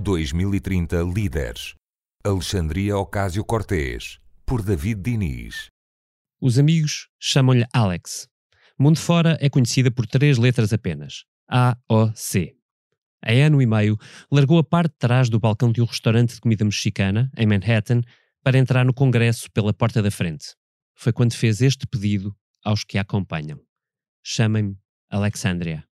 2030 Líderes. Alexandria Ocasio-Cortez, por David Diniz. Os amigos chamam-lhe Alex. Mundo fora é conhecida por três letras apenas: A-O-C. Há ano e meio, largou a parte de trás do balcão de um restaurante de comida mexicana, em Manhattan, para entrar no Congresso pela porta da frente. Foi quando fez este pedido aos que a acompanham. Chamem-me Alexandria.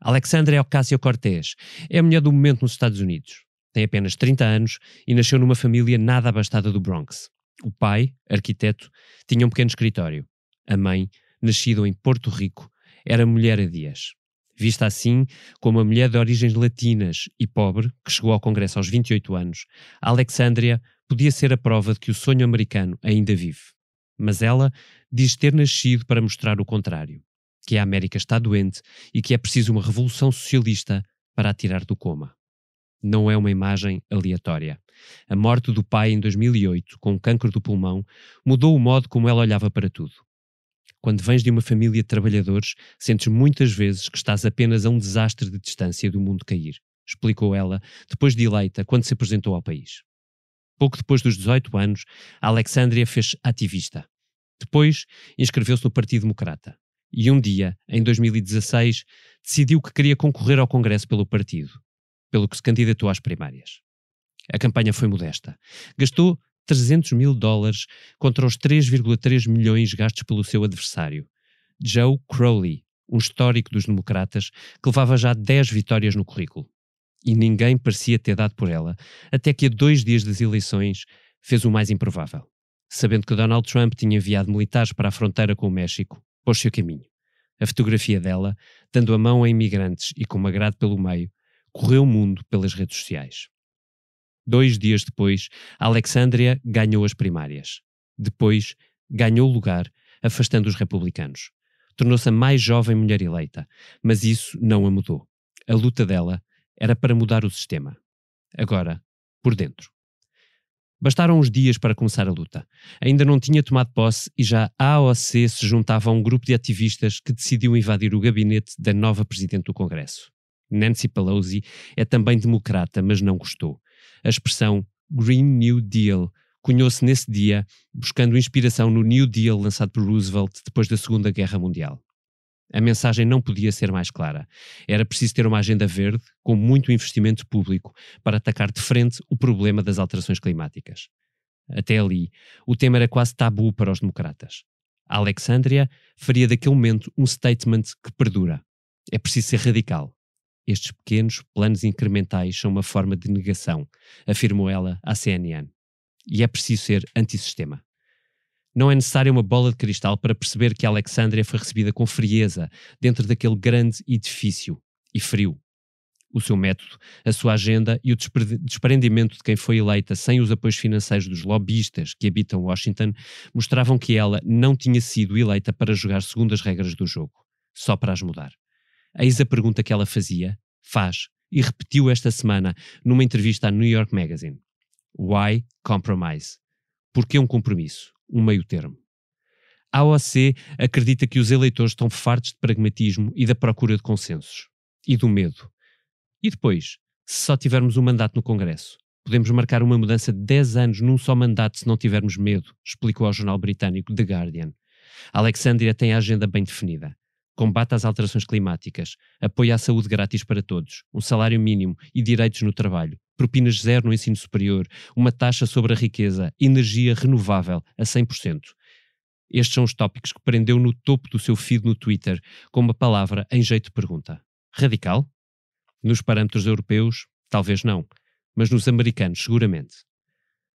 Alexandria Ocasio-Cortez é a mulher do momento nos Estados Unidos. Tem apenas 30 anos e nasceu numa família nada abastada do Bronx. O pai, arquiteto, tinha um pequeno escritório. A mãe, nascida em Porto Rico, era mulher a dias. Vista assim como uma mulher de origens latinas e pobre, que chegou ao Congresso aos 28 anos, Alexandria podia ser a prova de que o sonho americano ainda vive. Mas ela diz ter nascido para mostrar o contrário que a América está doente e que é preciso uma revolução socialista para a tirar do coma. Não é uma imagem aleatória. A morte do pai em 2008, com cancro do pulmão, mudou o modo como ela olhava para tudo. Quando vens de uma família de trabalhadores, sentes muitas vezes que estás apenas a um desastre de distância do mundo cair, explicou ela, depois de eleita, quando se apresentou ao país. Pouco depois dos 18 anos, a Alexandria fez ativista. Depois, inscreveu-se no Partido Democrata e um dia, em 2016, decidiu que queria concorrer ao Congresso pelo partido, pelo que se candidatou às primárias. A campanha foi modesta. Gastou 300 mil dólares contra os 3,3 milhões gastos pelo seu adversário, Joe Crowley, um histórico dos democratas que levava já 10 vitórias no currículo. E ninguém parecia ter dado por ela, até que a dois dias das eleições fez o mais improvável. Sabendo que Donald Trump tinha enviado militares para a fronteira com o México, pôs-se a caminho. A fotografia dela, dando a mão a imigrantes e com uma grade pelo meio, correu o mundo pelas redes sociais. Dois dias depois, Alexandria ganhou as primárias. Depois, ganhou lugar, afastando os republicanos. Tornou-se a mais jovem mulher eleita, mas isso não a mudou. A luta dela era para mudar o sistema. Agora, por dentro. Bastaram uns dias para começar a luta. Ainda não tinha tomado posse e já a AOC se juntava a um grupo de ativistas que decidiu invadir o gabinete da nova Presidente do Congresso. Nancy Pelosi é também democrata, mas não gostou. A expressão Green New Deal cunhou-se nesse dia, buscando inspiração no New Deal lançado por Roosevelt depois da Segunda Guerra Mundial. A mensagem não podia ser mais clara. Era preciso ter uma agenda verde, com muito investimento público, para atacar de frente o problema das alterações climáticas. Até ali, o tema era quase tabu para os democratas. A Alexandria faria daquele momento um statement que perdura. É preciso ser radical. Estes pequenos planos incrementais são uma forma de negação, afirmou ela à CNN. E é preciso ser antissistema. Não é necessária uma bola de cristal para perceber que Alexandria foi recebida com frieza dentro daquele grande edifício e frio. O seu método, a sua agenda e o desprendimento de quem foi eleita sem os apoios financeiros dos lobbyistas que habitam Washington mostravam que ela não tinha sido eleita para jogar segundo as regras do jogo, só para as mudar. Eis a pergunta que ela fazia, faz e repetiu esta semana numa entrevista à New York Magazine. Why compromise? Por que um compromisso? um meio termo. A OAC acredita que os eleitores estão fartos de pragmatismo e da procura de consensos. E do medo. E depois, se só tivermos um mandato no Congresso, podemos marcar uma mudança de 10 anos num só mandato se não tivermos medo, explicou ao jornal britânico The Guardian. Alexandria tem a agenda bem definida. Combate às alterações climáticas, apoio à saúde grátis para todos, um salário mínimo e direitos no trabalho, propinas zero no ensino superior, uma taxa sobre a riqueza, energia renovável a 100%. Estes são os tópicos que prendeu no topo do seu feed no Twitter com uma palavra em jeito de pergunta. Radical? Nos parâmetros europeus, talvez não, mas nos americanos, seguramente.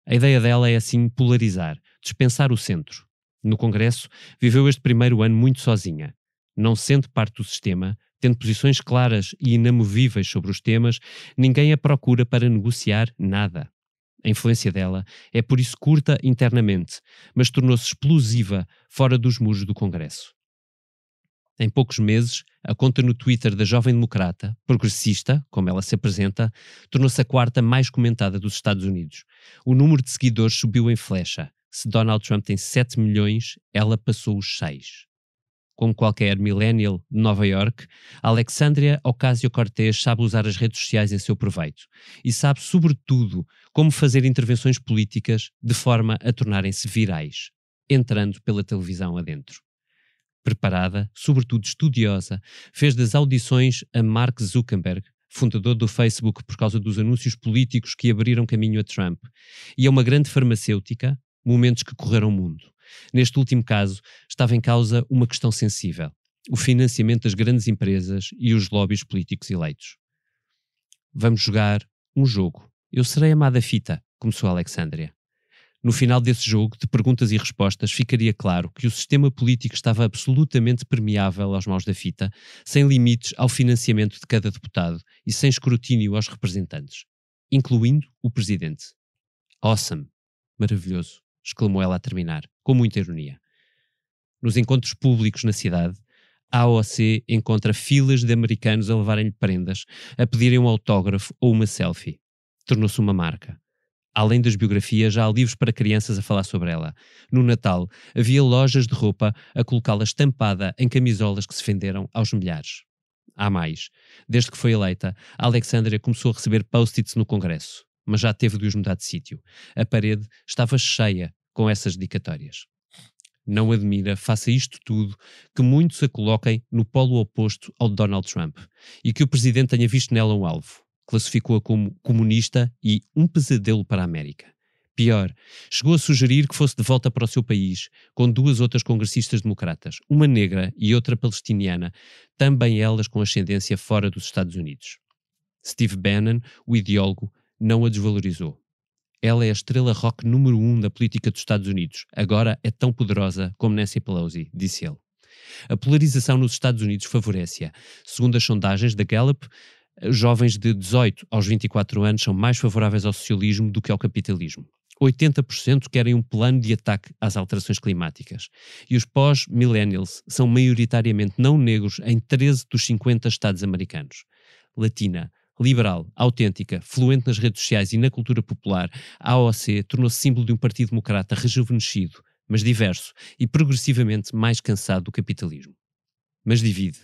A ideia dela é assim polarizar, dispensar o centro. No Congresso, viveu este primeiro ano muito sozinha. Não sendo parte do sistema, tendo posições claras e inamovíveis sobre os temas, ninguém a procura para negociar nada. A influência dela é por isso curta internamente, mas tornou-se explosiva fora dos muros do Congresso. Em poucos meses, a conta no Twitter da jovem democrata, progressista, como ela se apresenta, tornou-se a quarta mais comentada dos Estados Unidos. O número de seguidores subiu em flecha. Se Donald Trump tem 7 milhões, ela passou os 6. Como qualquer millennial de Nova York, Alexandria Ocasio-Cortez sabe usar as redes sociais em seu proveito e sabe, sobretudo, como fazer intervenções políticas de forma a tornarem-se virais, entrando pela televisão adentro. Preparada, sobretudo estudiosa, fez das audições a Mark Zuckerberg, fundador do Facebook por causa dos anúncios políticos que abriram caminho a Trump, e a uma grande farmacêutica, momentos que correram o mundo. Neste último caso, estava em causa uma questão sensível: o financiamento das grandes empresas e os lobbies políticos eleitos. Vamos jogar um jogo. Eu serei amada fita, começou Alexandria. No final desse jogo de perguntas e respostas, ficaria claro que o sistema político estava absolutamente permeável aos maus da fita, sem limites ao financiamento de cada deputado e sem escrutínio aos representantes, incluindo o presidente. Awesome! Maravilhoso! Exclamou ela a terminar, com muita ironia. Nos encontros públicos na cidade, a AOC encontra filas de americanos a levarem-lhe prendas, a pedirem um autógrafo ou uma selfie. Tornou-se uma marca. Além das biografias, já há livros para crianças a falar sobre ela. No Natal, havia lojas de roupa a colocá-la estampada em camisolas que se venderam aos milhares. Há mais. Desde que foi eleita, a Alexandria começou a receber post-its no Congresso mas já teve de os mudar de sítio. A parede estava cheia com essas dedicatórias. Não admira, faça isto tudo, que muitos a coloquem no polo oposto ao de Donald Trump e que o presidente tenha visto nela um alvo. Classificou-a como comunista e um pesadelo para a América. Pior, chegou a sugerir que fosse de volta para o seu país, com duas outras congressistas democratas, uma negra e outra palestiniana, também elas com ascendência fora dos Estados Unidos. Steve Bannon, o ideólogo, não a desvalorizou. Ela é a estrela rock número um da política dos Estados Unidos. Agora é tão poderosa como Nancy Pelosi, disse ele. A polarização nos Estados Unidos favorece-a. Segundo as sondagens da Gallup, jovens de 18 aos 24 anos são mais favoráveis ao socialismo do que ao capitalismo. 80% querem um plano de ataque às alterações climáticas. E os pós-millennials são maioritariamente não negros em 13 dos 50 estados americanos. Latina, liberal, autêntica, fluente nas redes sociais e na cultura popular, a AOC tornou-se símbolo de um partido democrata rejuvenescido, mas diverso e progressivamente mais cansado do capitalismo. Mas divide.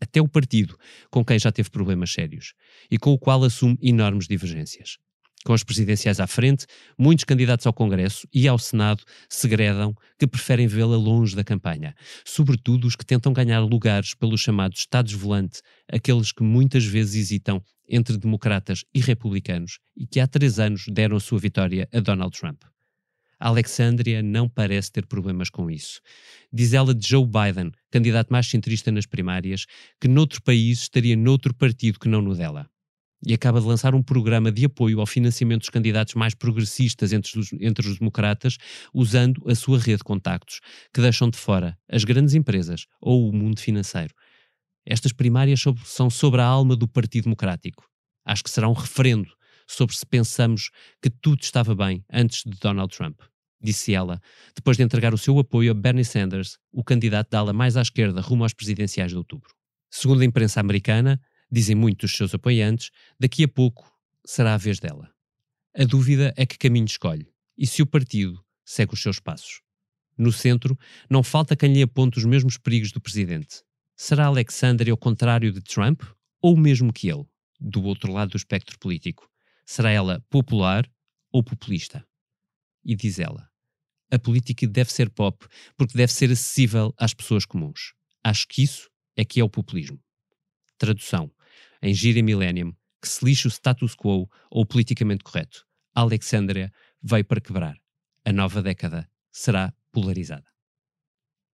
Até o partido, com quem já teve problemas sérios e com o qual assume enormes divergências. Com as presidenciais à frente, muitos candidatos ao Congresso e ao Senado segredam que preferem vê-la longe da campanha, sobretudo os que tentam ganhar lugares pelos chamados Estados Volante, aqueles que muitas vezes hesitam entre democratas e republicanos e que há três anos deram a sua vitória a Donald Trump. A Alexandria não parece ter problemas com isso. Diz ela de Joe Biden, candidato mais centrista nas primárias, que noutro país estaria noutro partido que não no dela e acaba de lançar um programa de apoio ao financiamento dos candidatos mais progressistas entre os, entre os democratas, usando a sua rede de contactos, que deixam de fora as grandes empresas ou o mundo financeiro. Estas primárias são sobre a alma do Partido Democrático. Acho que será um referendo sobre se pensamos que tudo estava bem antes de Donald Trump, disse ela, depois de entregar o seu apoio a Bernie Sanders, o candidato da ala mais à esquerda rumo às presidenciais de outubro. Segundo a imprensa americana, dizem muitos dos seus apoiantes, daqui a pouco será a vez dela. A dúvida é que caminho escolhe e se o partido segue os seus passos. No centro, não falta quem lhe aponte os mesmos perigos do presidente. Será Alexander ao contrário de Trump ou mesmo que ele, do outro lado do espectro político? Será ela popular ou populista? E diz ela: a política deve ser pop porque deve ser acessível às pessoas comuns. Acho que isso é que é o populismo. Tradução: em Gira Millennium, que se lixe o status quo ou o politicamente correto. Alexandria veio para quebrar. A nova década será polarizada.